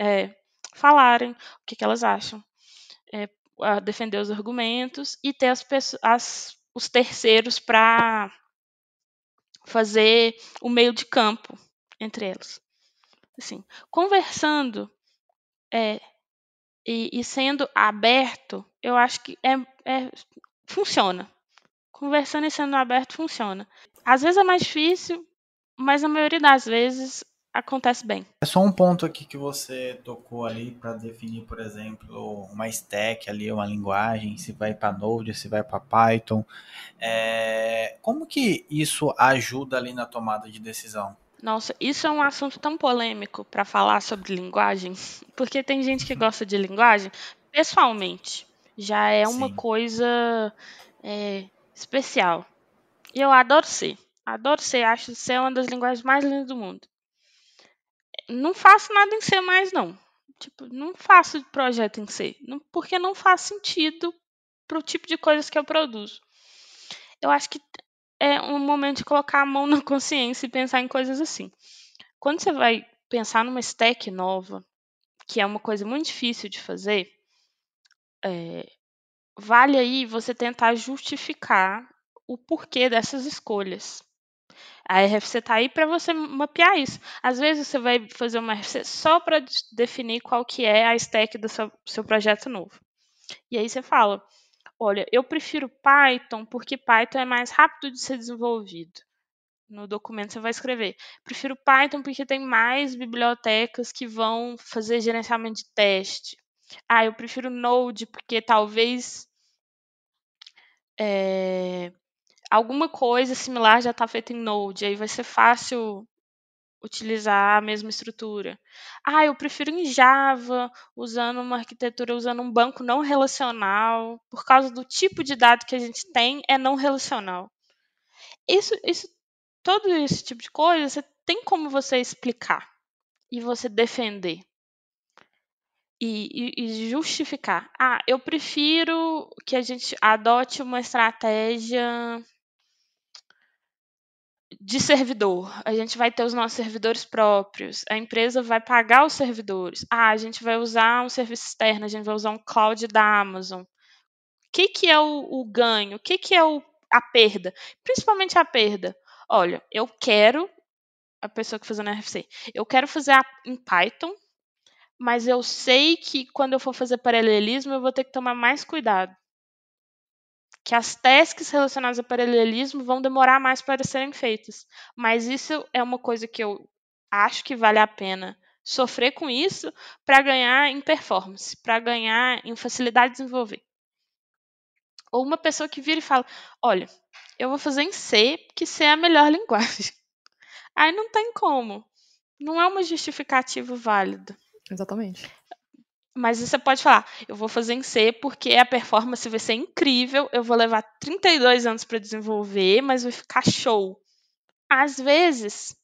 é, falarem o que, que elas acham. É, defender os argumentos e ter as, as os terceiros para fazer o meio de campo entre eles. Assim, conversando é, e, e, sendo aberto, eu acho que é, é, funciona. Conversando e sendo aberto funciona. Às vezes é mais difícil, mas a maioria das vezes acontece bem. É só um ponto aqui que você tocou ali para definir, por exemplo, uma stack ali, uma linguagem, se vai para Node, se vai para Python. É... Como que isso ajuda ali na tomada de decisão? Nossa, isso é um assunto tão polêmico para falar sobre linguagem, porque tem gente que gosta de linguagem. Pessoalmente, já é uma Sim. coisa é, especial. E eu adoro C. Adoro C, acho C uma das linguagens mais lindas do mundo não faço nada em C mais, não. Tipo, não faço projeto em C. Não, porque não faz sentido para o tipo de coisas que eu produzo. Eu acho que é um momento de colocar a mão na consciência e pensar em coisas assim. Quando você vai pensar numa stack nova, que é uma coisa muito difícil de fazer, é, vale aí você tentar justificar o porquê dessas escolhas. A RFC está aí para você mapear isso. Às vezes você vai fazer uma RFC só para definir qual que é a stack do seu, seu projeto novo. E aí você fala, olha, eu prefiro Python porque Python é mais rápido de ser desenvolvido. No documento você vai escrever. Prefiro Python porque tem mais bibliotecas que vão fazer gerenciamento de teste. Ah, eu prefiro Node porque talvez é, alguma coisa similar já está feita em Node, aí vai ser fácil utilizar a mesma estrutura. Ah, eu prefiro em Java, usando uma arquitetura, usando um banco não relacional, por causa do tipo de dado que a gente tem é não relacional. Isso, isso, todo esse tipo de coisa, você tem como você explicar e você defender. E, e, e justificar. Ah, eu prefiro que a gente adote uma estratégia de servidor. A gente vai ter os nossos servidores próprios. A empresa vai pagar os servidores. Ah, a gente vai usar um serviço externo, a gente vai usar um cloud da Amazon. O que, que é o, o ganho? O que, que é o, a perda? Principalmente a perda. Olha, eu quero, a pessoa que fazendo RFC, eu quero fazer a, em Python, mas eu sei que quando eu for fazer paralelismo, eu vou ter que tomar mais cuidado que as tasks relacionadas ao paralelismo vão demorar mais para serem feitas. Mas isso é uma coisa que eu acho que vale a pena sofrer com isso para ganhar em performance, para ganhar em facilidade de desenvolver. Ou uma pessoa que vira e fala: Olha, eu vou fazer em C, porque C é a melhor linguagem. Aí não tem como. Não é uma justificativa válida. Exatamente. Mas você pode falar, eu vou fazer em C porque a performance vai ser incrível, eu vou levar 32 anos para desenvolver, mas vai ficar show. Às vezes,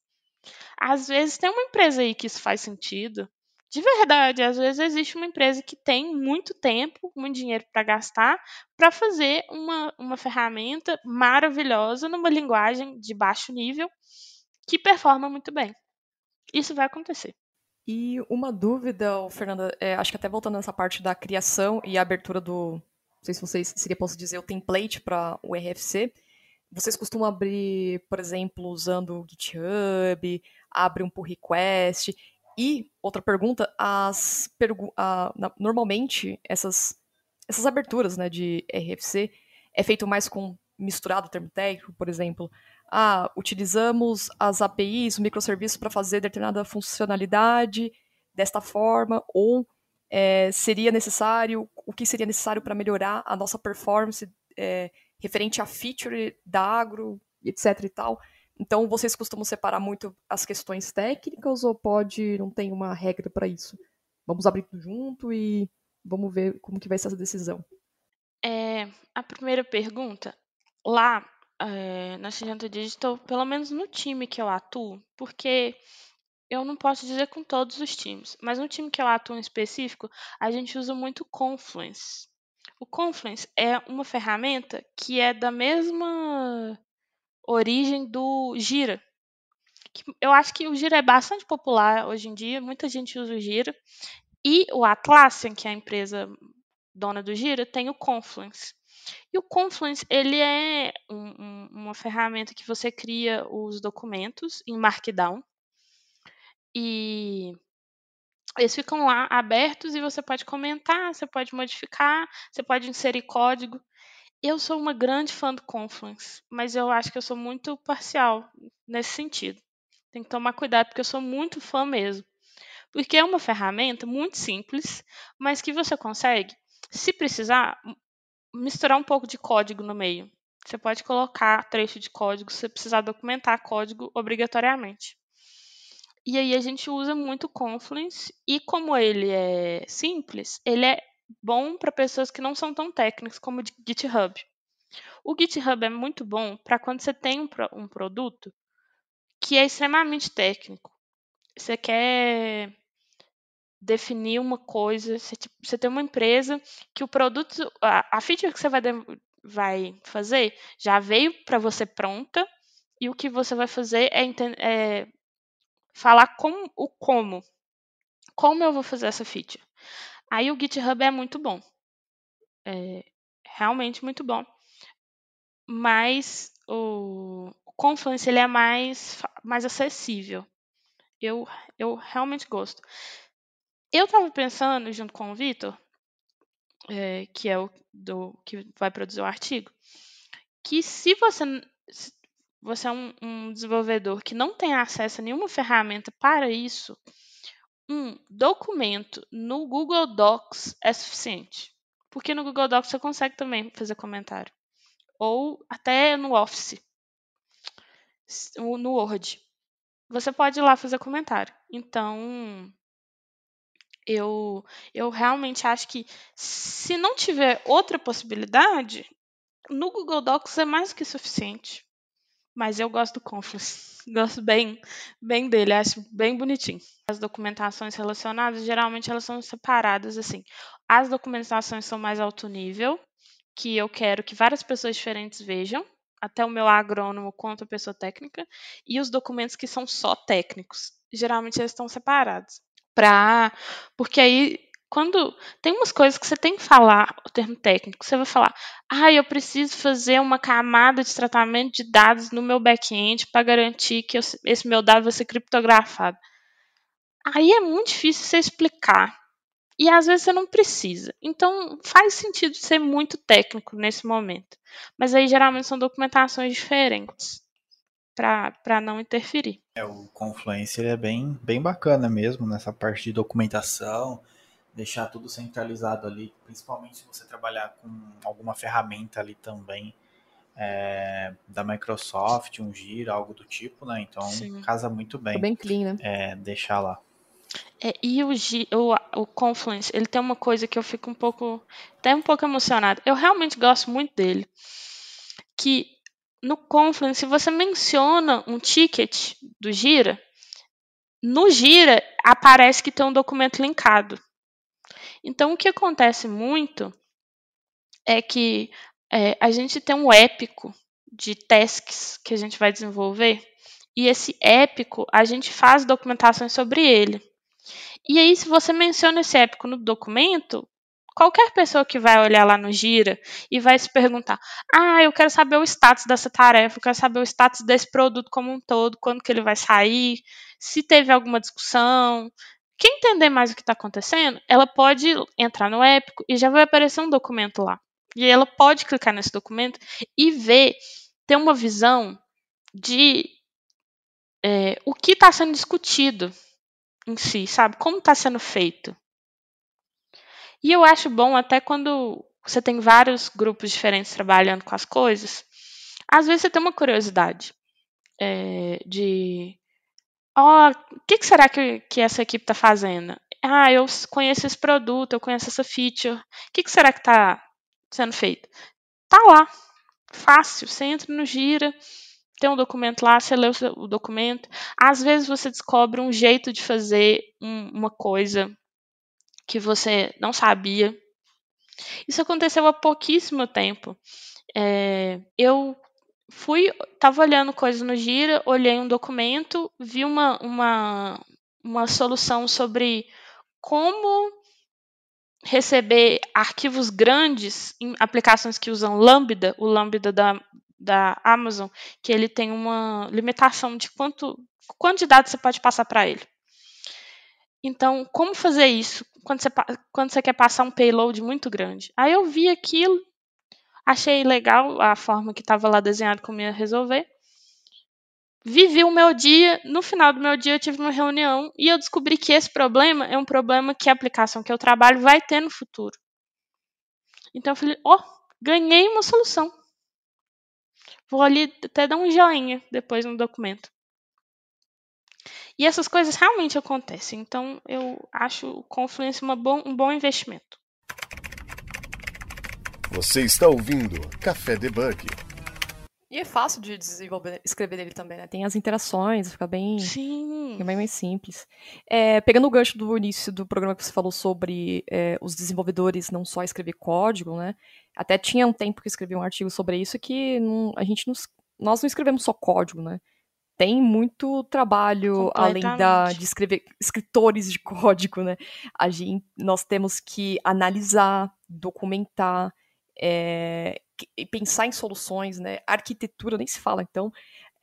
às vezes tem uma empresa aí que isso faz sentido. De verdade, às vezes existe uma empresa que tem muito tempo, muito dinheiro para gastar, para fazer uma, uma ferramenta maravilhosa numa linguagem de baixo nível que performa muito bem. Isso vai acontecer. E uma dúvida, Fernanda, é, acho que até voltando nessa parte da criação e abertura do, não sei se vocês seria posso dizer o template para o RFC. Vocês costumam abrir, por exemplo, usando o GitHub, abre um pull request. E outra pergunta, as pergu a, na, normalmente essas essas aberturas, né, de RFC é feito mais com misturado termo técnico, por exemplo, ah, utilizamos as APIs, o microserviço para fazer determinada funcionalidade desta forma, ou é, seria necessário, o que seria necessário para melhorar a nossa performance é, referente à feature da agro, etc e tal. Então, vocês costumam separar muito as questões técnicas ou pode, não tem uma regra para isso? Vamos abrir tudo junto e vamos ver como que vai ser essa decisão. É, a primeira pergunta, lá é, na Singenta Digital, pelo menos no time que eu atuo, porque eu não posso dizer com todos os times, mas no time que eu atuo em específico, a gente usa muito Confluence. O Confluence é uma ferramenta que é da mesma origem do Gira. Eu acho que o Gira é bastante popular hoje em dia, muita gente usa o Gira. E o Atlassian, que é a empresa dona do Gira, tem o Confluence. E o Confluence, ele é um, um, uma ferramenta que você cria os documentos em Markdown. E eles ficam lá abertos e você pode comentar, você pode modificar, você pode inserir código. Eu sou uma grande fã do Confluence, mas eu acho que eu sou muito parcial nesse sentido. Tem que tomar cuidado porque eu sou muito fã mesmo. Porque é uma ferramenta muito simples, mas que você consegue, se precisar, misturar um pouco de código no meio. Você pode colocar trecho de código se precisar documentar código obrigatoriamente. E aí a gente usa muito Confluence e como ele é simples, ele é bom para pessoas que não são tão técnicas como o GitHub. O GitHub é muito bom para quando você tem um, um produto que é extremamente técnico. Você quer definir uma coisa. Você, tipo, você tem uma empresa que o produto, a, a feature que você vai, vai fazer já veio para você pronta e o que você vai fazer é, é falar com o como. Como eu vou fazer essa feature? Aí o GitHub é muito bom. É realmente muito bom. Mas o Confluence ele é mais, mais acessível. Eu, eu realmente gosto. Eu estava pensando, junto com o Vitor, é, que é o do, que vai produzir o artigo, que se você, se você é um, um desenvolvedor que não tem acesso a nenhuma ferramenta para isso, um documento no Google Docs é suficiente. Porque no Google Docs você consegue também fazer comentário. Ou até no Office, no Word. Você pode ir lá fazer comentário. Então, eu, eu realmente acho que se não tiver outra possibilidade, no Google Docs é mais que suficiente. Mas eu gosto do Confluence. Gosto bem, bem dele, acho bem bonitinho. As documentações relacionadas, geralmente elas são separadas assim. As documentações são mais alto nível, que eu quero que várias pessoas diferentes vejam até o meu agrônomo quanto a pessoa técnica, e os documentos que são só técnicos. Geralmente eles estão separados. Pra, porque aí, quando tem umas coisas que você tem que falar o termo técnico, você vai falar, ah, eu preciso fazer uma camada de tratamento de dados no meu back-end para garantir que eu, esse meu dado vai ser criptografado. Aí é muito difícil você explicar e às vezes você não precisa. Então faz sentido ser muito técnico nesse momento. Mas aí geralmente são documentações diferentes para não interferir. É, o Confluence ele é bem, bem bacana mesmo nessa parte de documentação, deixar tudo centralizado ali, principalmente se você trabalhar com alguma ferramenta ali também é, da Microsoft, um Gira, algo do tipo, né? Então Sim. casa muito bem. É bem clean, né? É, deixar lá. É, e o, o, o Confluence, ele tem uma coisa que eu fico um pouco, até um pouco emocionada. Eu realmente gosto muito dele. Que no Confluence, se você menciona um ticket do Gira, no Gira aparece que tem um documento linkado. Então, o que acontece muito é que é, a gente tem um épico de tasks que a gente vai desenvolver, e esse épico a gente faz documentações sobre ele. E aí, se você menciona esse épico no documento, qualquer pessoa que vai olhar lá no Gira e vai se perguntar: "Ah, eu quero saber o status dessa tarefa, eu quero saber o status desse produto como um todo, quando que ele vai sair, se teve alguma discussão". Quem entender mais o que está acontecendo, ela pode entrar no Épico e já vai aparecer um documento lá. E ela pode clicar nesse documento e ver, ter uma visão de é, o que está sendo discutido em si, sabe? Como está sendo feito. E eu acho bom até quando você tem vários grupos diferentes trabalhando com as coisas, às vezes você tem uma curiosidade é, de ó, oh, o que, que, será que, que essa equipe está fazendo? Ah, eu conheço esse produto, eu conheço essa feature. O que, que será que está sendo feito? Tá lá. Fácil. Você entra no Gira, tem um documento lá, você lê o documento. Às vezes você descobre um jeito de fazer um, uma coisa que você não sabia. Isso aconteceu há pouquíssimo tempo. É, eu fui, estava olhando coisas no Gira, olhei um documento, vi uma, uma, uma solução sobre como receber arquivos grandes em aplicações que usam Lambda, o Lambda da, da Amazon, que ele tem uma limitação de quanto, quanto de dados você pode passar para ele. Então, como fazer isso quando você, quando você quer passar um payload muito grande? Aí eu vi aquilo, achei legal a forma que estava lá desenhado como ia resolver. Vivi o meu dia, no final do meu dia eu tive uma reunião e eu descobri que esse problema é um problema que a aplicação que eu trabalho vai ter no futuro. Então eu falei, ó, oh, ganhei uma solução. Vou ali até dar um joinha depois no documento. E essas coisas realmente acontecem. Então, eu acho o Confluence uma bom, um bom investimento. Você está ouvindo Café Debug. E é fácil de desenvolver, escrever ele também, né? Tem as interações, fica bem, Sim. bem mais simples. É, pegando o gancho do início do programa que você falou sobre é, os desenvolvedores não só escrever código, né? Até tinha um tempo que eu escrevi um artigo sobre isso que não, a gente não, nós não escrevemos só código, né? Tem muito trabalho além da, de escrever escritores de código, né? A gente, nós temos que analisar, documentar, é, pensar em soluções, né? Arquitetura nem se fala, então.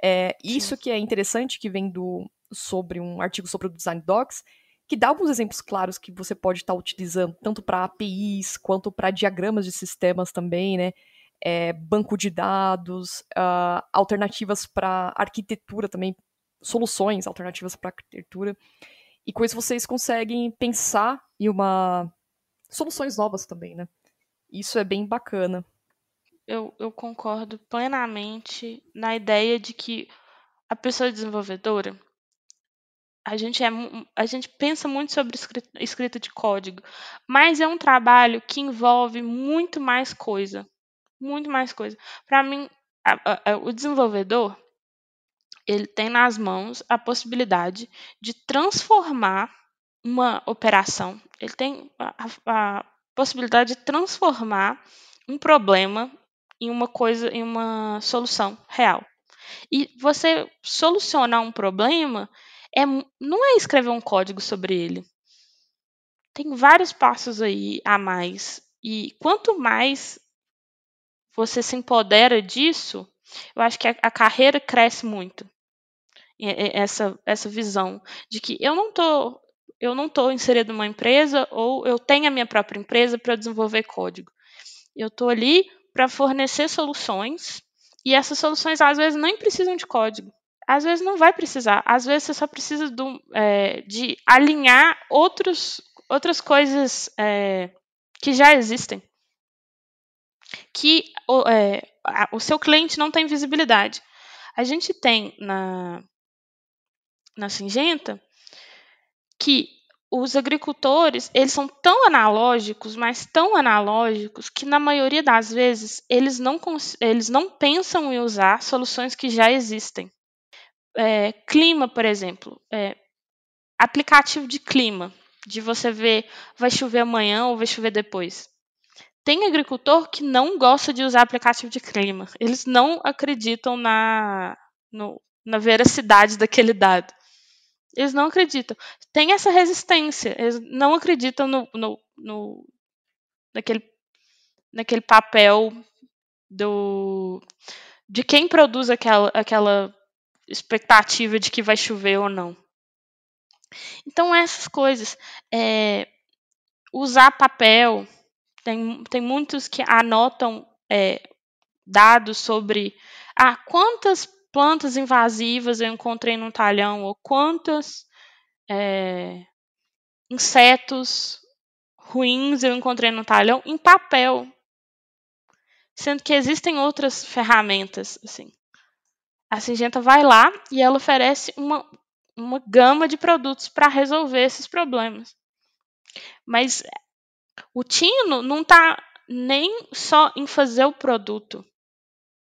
É, isso que é interessante, que vem do, sobre um artigo sobre o Design Docs, que dá alguns exemplos claros que você pode estar tá utilizando, tanto para APIs quanto para diagramas de sistemas também, né? É, banco de dados, uh, alternativas para arquitetura também, soluções alternativas para arquitetura. E com isso vocês conseguem pensar em uma soluções novas também, né? Isso é bem bacana. Eu, eu concordo plenamente na ideia de que a pessoa desenvolvedora, a gente, é, a gente pensa muito sobre escrita, de código, mas é um trabalho que envolve muito mais coisa. Muito mais coisa. Para mim, a, a, o desenvolvedor ele tem nas mãos a possibilidade de transformar uma operação. Ele tem a, a possibilidade de transformar um problema em uma coisa, em uma solução real. E você solucionar um problema é, não é escrever um código sobre ele. Tem vários passos aí a mais. E quanto mais você se empodera disso, eu acho que a, a carreira cresce muito. Essa, essa visão de que eu não estou eu não estou inserido numa empresa ou eu tenho a minha própria empresa para desenvolver código. Eu estou ali para fornecer soluções e essas soluções às vezes nem precisam de código. Às vezes não vai precisar. Às vezes você só precisa do, é, de alinhar outros, outras coisas é, que já existem. Que o, é, o seu cliente não tem visibilidade. A gente tem na, na Singenta que os agricultores, eles são tão analógicos, mas tão analógicos, que na maioria das vezes eles não, eles não pensam em usar soluções que já existem. É, clima, por exemplo, é, aplicativo de clima, de você ver vai chover amanhã ou vai chover depois. Tem agricultor que não gosta de usar aplicativo de clima. Eles não acreditam na, no, na veracidade daquele dado. Eles não acreditam. Tem essa resistência. Eles não acreditam no, no, no naquele, naquele papel do de quem produz aquela, aquela expectativa de que vai chover ou não. Então essas coisas, é, usar papel, tem, tem muitos que anotam é, dados sobre ah, quantas plantas invasivas eu encontrei no talhão, ou quantos é, insetos ruins eu encontrei no talhão em papel. Sendo que existem outras ferramentas, assim. A Singenta vai lá e ela oferece uma, uma gama de produtos para resolver esses problemas. Mas o Tino não está nem só em fazer o produto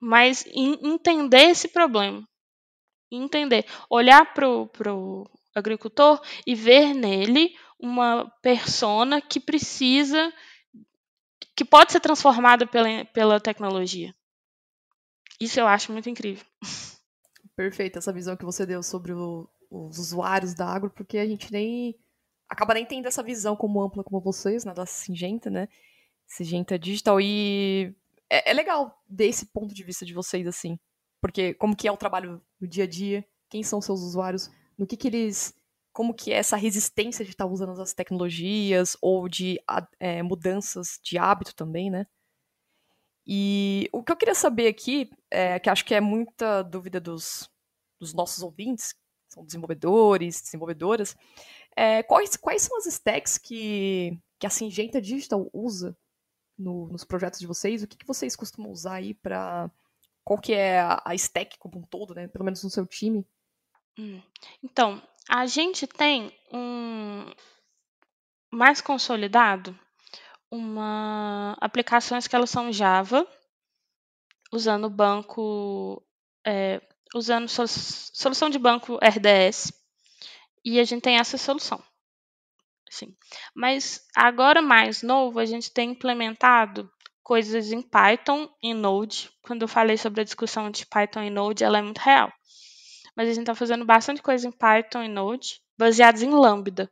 mas entender esse problema. Entender. Olhar para o agricultor e ver nele uma persona que precisa, que pode ser transformada pela, pela tecnologia. Isso eu acho muito incrível. Perfeita essa visão que você deu sobre o, os usuários da agro, porque a gente nem acaba nem tendo essa visão como ampla como vocês, né, da Singenta, né? Singenta Digital e é, é legal desse ponto de vista de vocês, assim. Porque como que é o trabalho no dia a dia, quem são seus usuários, no que que eles... Como que é essa resistência de estar usando as tecnologias ou de é, mudanças de hábito também, né? E o que eu queria saber aqui, é, que acho que é muita dúvida dos, dos nossos ouvintes, são desenvolvedores, desenvolvedoras, é, quais, quais são as stacks que, que a Singenta Digital usa no, nos projetos de vocês, o que, que vocês costumam usar aí para qual que é a, a, stack como um todo, né? Pelo menos no seu time. Hum. Então, a gente tem um mais consolidado uma aplicações que elas são Java, usando banco, é, usando solução de banco RDS, e a gente tem essa solução. Sim. Mas agora mais novo, a gente tem implementado coisas em Python e Node. Quando eu falei sobre a discussão de Python e Node, ela é muito real. Mas a gente está fazendo bastante coisa em Python e Node, baseados em Lambda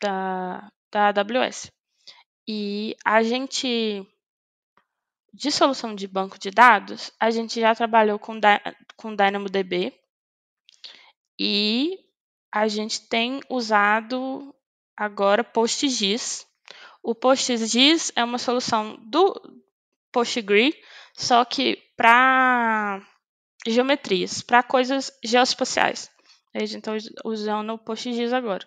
da, da AWS. E a gente, de solução de banco de dados, a gente já trabalhou com, com DynamoDB e a gente tem usado agora PostGIS. O PostGIS é uma solução do PostgreSQL, só que para geometrias, para coisas geoespaciais. A gente está usando o PostGIS agora.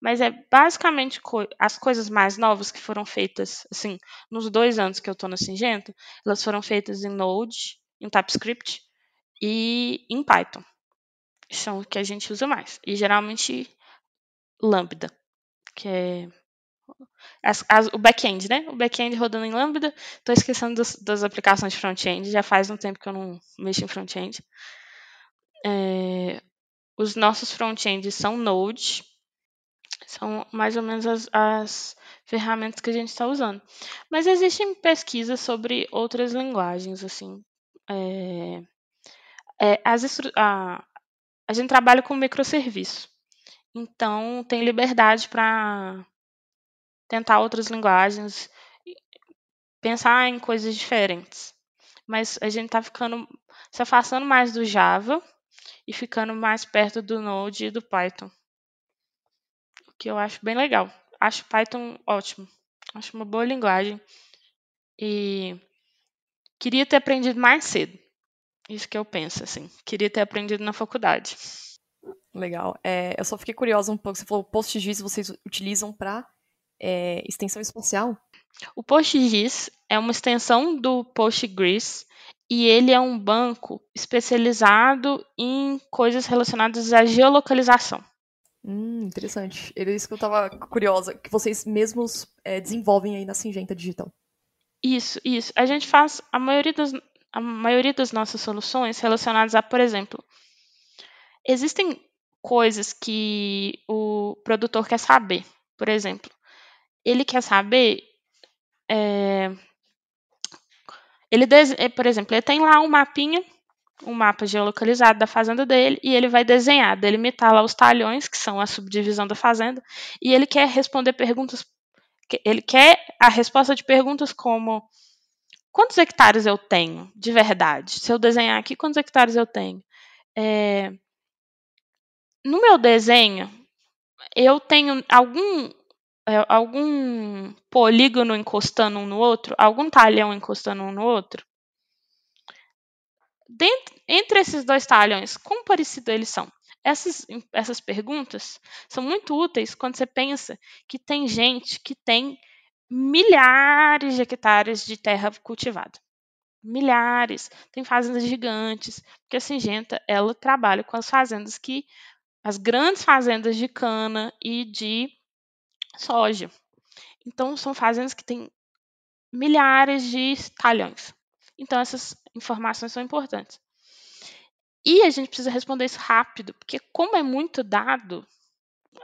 Mas é basicamente co as coisas mais novas que foram feitas, assim, nos dois anos que eu estou na Singenta, elas foram feitas em Node, em TypeScript e em Python. São que a gente usa mais. E geralmente Lambda que é as, as, o back-end, né? O back-end rodando em Lambda. Estou esquecendo das, das aplicações front-end. Já faz um tempo que eu não mexo em front-end. É, os nossos front-ends são Node. São mais ou menos as, as ferramentas que a gente está usando. Mas existem pesquisas sobre outras linguagens, assim. É, é, as, a, a gente trabalha com microserviço. Então, tem liberdade para tentar outras linguagens, pensar em coisas diferentes. Mas a gente está ficando se afastando mais do Java e ficando mais perto do Node e do Python. O que eu acho bem legal. Acho Python ótimo. Acho uma boa linguagem. E queria ter aprendido mais cedo. Isso que eu penso, assim. Queria ter aprendido na faculdade. Legal. É, eu só fiquei curiosa um pouco. Você falou PostGIS vocês utilizam para é, extensão espacial? O PostGIS é uma extensão do Postgres e ele é um banco especializado em coisas relacionadas à geolocalização. Hum, interessante. Era isso que eu estava curiosa, que vocês mesmos é, desenvolvem aí na Singenta Digital. Isso, isso. A gente faz a maioria das, a maioria das nossas soluções relacionadas a, por exemplo, existem coisas que o produtor quer saber. Por exemplo, ele quer saber. É, ele, é, por exemplo, ele tem lá um mapinha, um mapa geolocalizado da fazenda dele, e ele vai desenhar, delimitar lá os talhões, que são a subdivisão da fazenda, e ele quer responder perguntas. Ele quer a resposta de perguntas como quantos hectares eu tenho de verdade? Se eu desenhar aqui, quantos hectares eu tenho? É, no meu desenho, eu tenho algum é, algum polígono encostando um no outro, algum talhão encostando um no outro. Dentro, entre esses dois talhões, quão parecidos eles são? Essas, essas perguntas são muito úteis quando você pensa que tem gente que tem milhares de hectares de terra cultivada. Milhares. Tem fazendas gigantes. Porque a Singenta, ela trabalha com as fazendas que. As grandes fazendas de cana e de soja. Então, são fazendas que têm milhares de talhões. Então, essas informações são importantes. E a gente precisa responder isso rápido, porque, como é muito dado,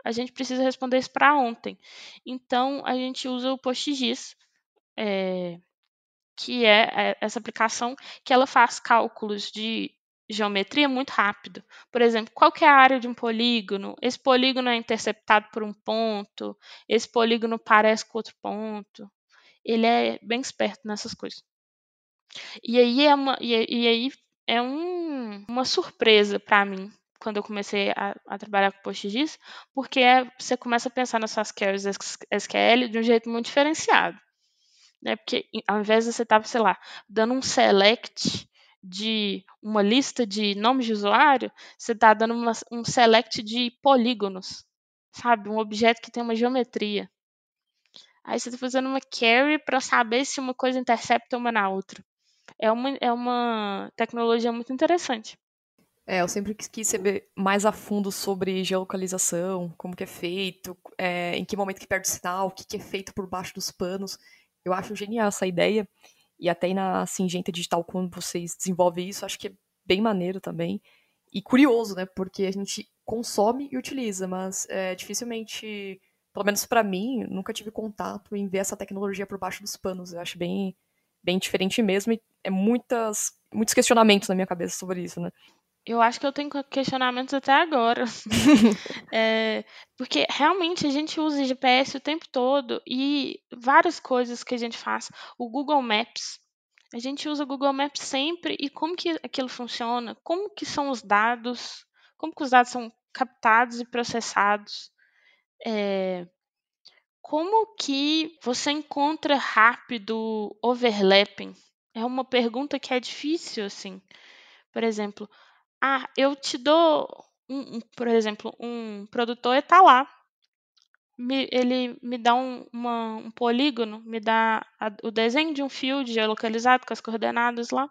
a gente precisa responder isso para ontem. Então, a gente usa o PostGIS, é, que é, é essa aplicação que ela faz cálculos de geometria muito rápido. Por exemplo, qual que é a área de um polígono? Esse polígono é interceptado por um ponto, esse polígono parece com outro ponto. Ele é bem esperto nessas coisas. E aí é uma, e, e aí é um, uma surpresa para mim quando eu comecei a, a trabalhar com PostGIS, porque você começa a pensar nas suas queries SQL de um jeito muito diferenciado. Né? Porque ao invés de você estar, sei lá, dando um select de uma lista de nomes de usuário, você está dando uma, um select de polígonos, sabe? Um objeto que tem uma geometria. Aí você está fazendo uma query para saber se uma coisa intercepta uma na outra. É uma, é uma tecnologia muito interessante. É, eu sempre quis saber mais a fundo sobre geolocalização, como que é feito, é, em que momento que perde o sinal, o que, que é feito por baixo dos panos. Eu acho genial essa ideia. E até na Singenta Digital, quando vocês desenvolvem isso, acho que é bem maneiro também. E curioso, né? Porque a gente consome e utiliza, mas é, dificilmente, pelo menos para mim, nunca tive contato em ver essa tecnologia por baixo dos panos. Eu acho bem, bem diferente mesmo e é muitas, muitos questionamentos na minha cabeça sobre isso, né? Eu acho que eu tenho questionamentos até agora. é, porque realmente a gente usa GPS o tempo todo e várias coisas que a gente faz. O Google Maps. A gente usa o Google Maps sempre e como que aquilo funciona? Como que são os dados? Como que os dados são captados e processados? É, como que você encontra rápido overlapping? É uma pergunta que é difícil, assim. Por exemplo, ah, eu te dou, um, um, por exemplo, um produtor está lá. Me, ele me dá um, uma, um polígono, me dá a, o desenho de um field geolocalizado com as coordenadas lá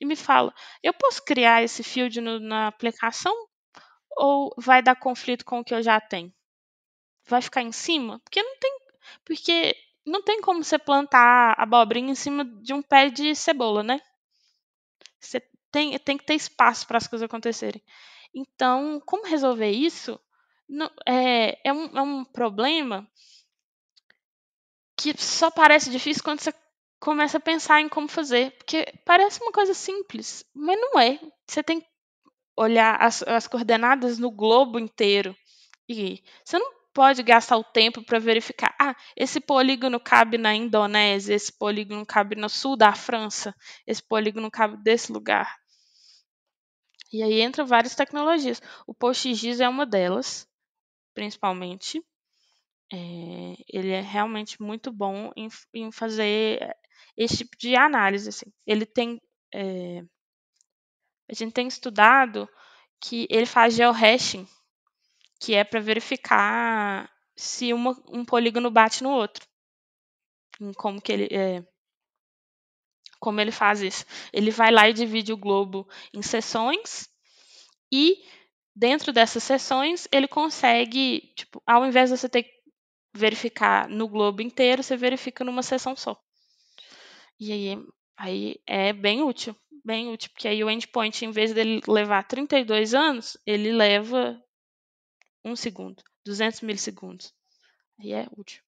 e me fala: eu posso criar esse field no, na aplicação ou vai dar conflito com o que eu já tenho? Vai ficar em cima? Porque não tem, porque não tem como você plantar abobrinha em cima de um pé de cebola, né? Você tem, tem que ter espaço para as coisas acontecerem. Então, como resolver isso? não, é, é, um, é um problema que só parece difícil quando você começa a pensar em como fazer. Porque parece uma coisa simples, mas não é. Você tem que olhar as, as coordenadas no globo inteiro. E você não pode gastar o tempo para verificar. Ah, esse polígono cabe na Indonésia, esse polígono cabe no sul da França, esse polígono cabe desse lugar. E aí entram várias tecnologias. O PostGIS é uma delas, principalmente. É, ele é realmente muito bom em, em, fazer esse tipo de análise. Assim. Ele tem. É, a gente tem estudado que ele faz geohashing, que é para verificar se uma, um polígono bate no outro. Como que ele. É, como ele faz isso? Ele vai lá e divide o globo em seções e dentro dessas seções ele consegue, tipo, ao invés de você ter que verificar no globo inteiro, você verifica numa seção só. E aí, aí é bem útil, bem útil, porque aí o endpoint, em vez dele levar 32 anos, ele leva um segundo, 200 milissegundos. Aí é útil.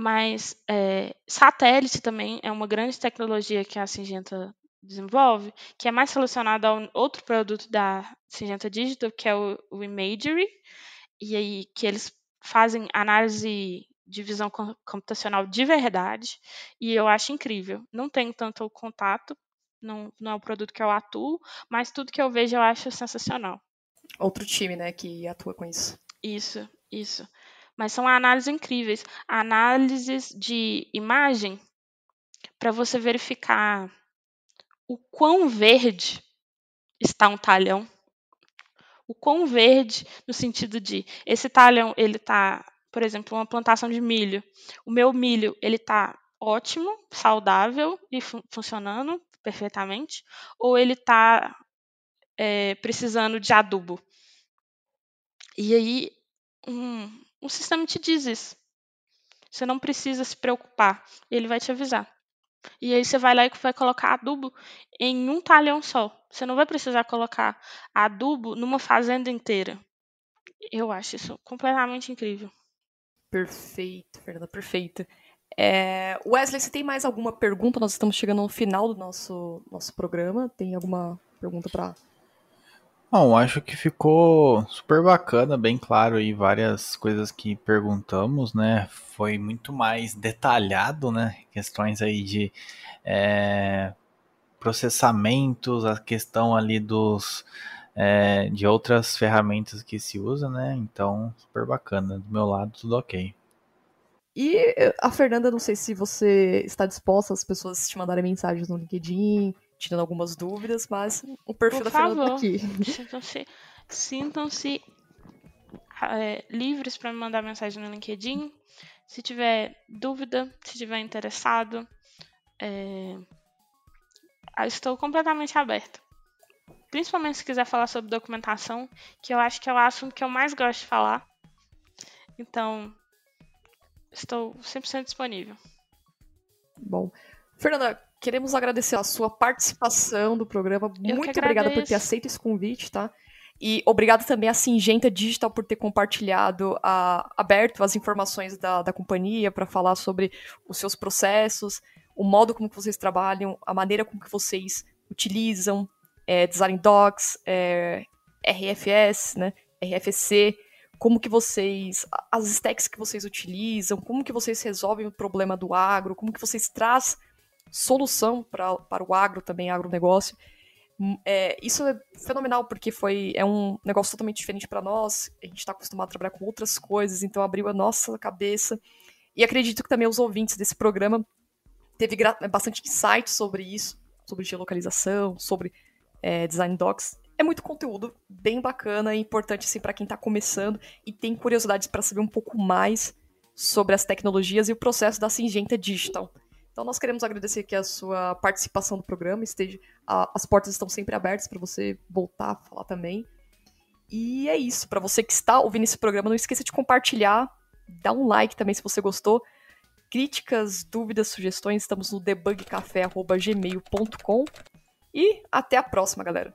Mas é, satélite também é uma grande tecnologia que a Singenta desenvolve, que é mais relacionada a um outro produto da Singenta Digital, que é o, o Imagery, e aí que eles fazem análise de visão computacional de verdade, e eu acho incrível. Não tenho tanto contato, não, não é um produto que eu atuo, mas tudo que eu vejo eu acho sensacional. Outro time, né, que atua com isso. Isso, isso. Mas são análises incríveis. Análises de imagem para você verificar o quão verde está um talhão. O quão verde no sentido de esse talhão ele está, por exemplo, uma plantação de milho. O meu milho ele está ótimo, saudável e fun funcionando perfeitamente, ou ele está é, precisando de adubo. E aí um, o sistema te diz isso. Você não precisa se preocupar. Ele vai te avisar. E aí você vai lá e vai colocar adubo em um talhão só. Você não vai precisar colocar adubo numa fazenda inteira. Eu acho isso completamente incrível. Perfeito, Fernanda, perfeito. É, Wesley, você tem mais alguma pergunta? Nós estamos chegando no final do nosso, nosso programa. Tem alguma pergunta para Bom, acho que ficou super bacana, bem claro aí várias coisas que perguntamos, né? Foi muito mais detalhado, né? Questões aí de é, processamentos, a questão ali dos é, de outras ferramentas que se usa, né? Então, super bacana. Do meu lado, tudo ok. E eh, a Fernanda, não sei se você está disposta as pessoas te mandarem mensagens no LinkedIn, tirando algumas dúvidas, mas o perfil Por da favor, Fernanda tá aqui. Sintam-se sintam-se é, livres para me mandar mensagem no LinkedIn. Se tiver dúvida, se tiver interessado, é, estou completamente aberta. Principalmente se quiser falar sobre documentação, que eu acho que é o assunto que eu mais gosto de falar. Então, estou 100% disponível. Bom, Fernanda, queremos agradecer a sua participação do programa. Eu Muito obrigada por ter aceito esse convite, tá? E obrigado também à Singenta Digital por ter compartilhado, a, aberto as informações da, da companhia para falar sobre os seus processos, o modo como que vocês trabalham, a maneira como que vocês utilizam é, Design Docs, é, RFS, né, RFC, como que vocês, as stacks que vocês utilizam, como que vocês resolvem o problema do agro, como que vocês trazem solução pra, para o agro também, agronegócio. Hum, É, isso é fenomenal porque foi é um negócio totalmente diferente para nós. A gente está acostumado a trabalhar com outras coisas, então abriu a nossa cabeça. E acredito que também os ouvintes desse programa teve gra- bastante insight sobre isso, sobre geolocalização, sobre é, design docs. É muito conteúdo bem bacana e importante assim, para quem está começando e tem curiosidades para saber um pouco mais sobre as tecnologias e o processo da Singenta Digital. Então nós queremos agradecer aqui a sua participação no programa, esteja, a- as portas estão sempre abertas para você voltar a falar também. E é isso, para você que está ouvindo esse programa, não esqueça de compartilhar, dá um like também se você gostou. Críticas, dúvidas, sugestões, estamos no debugcafé@gmail.com. E até a próxima, galera.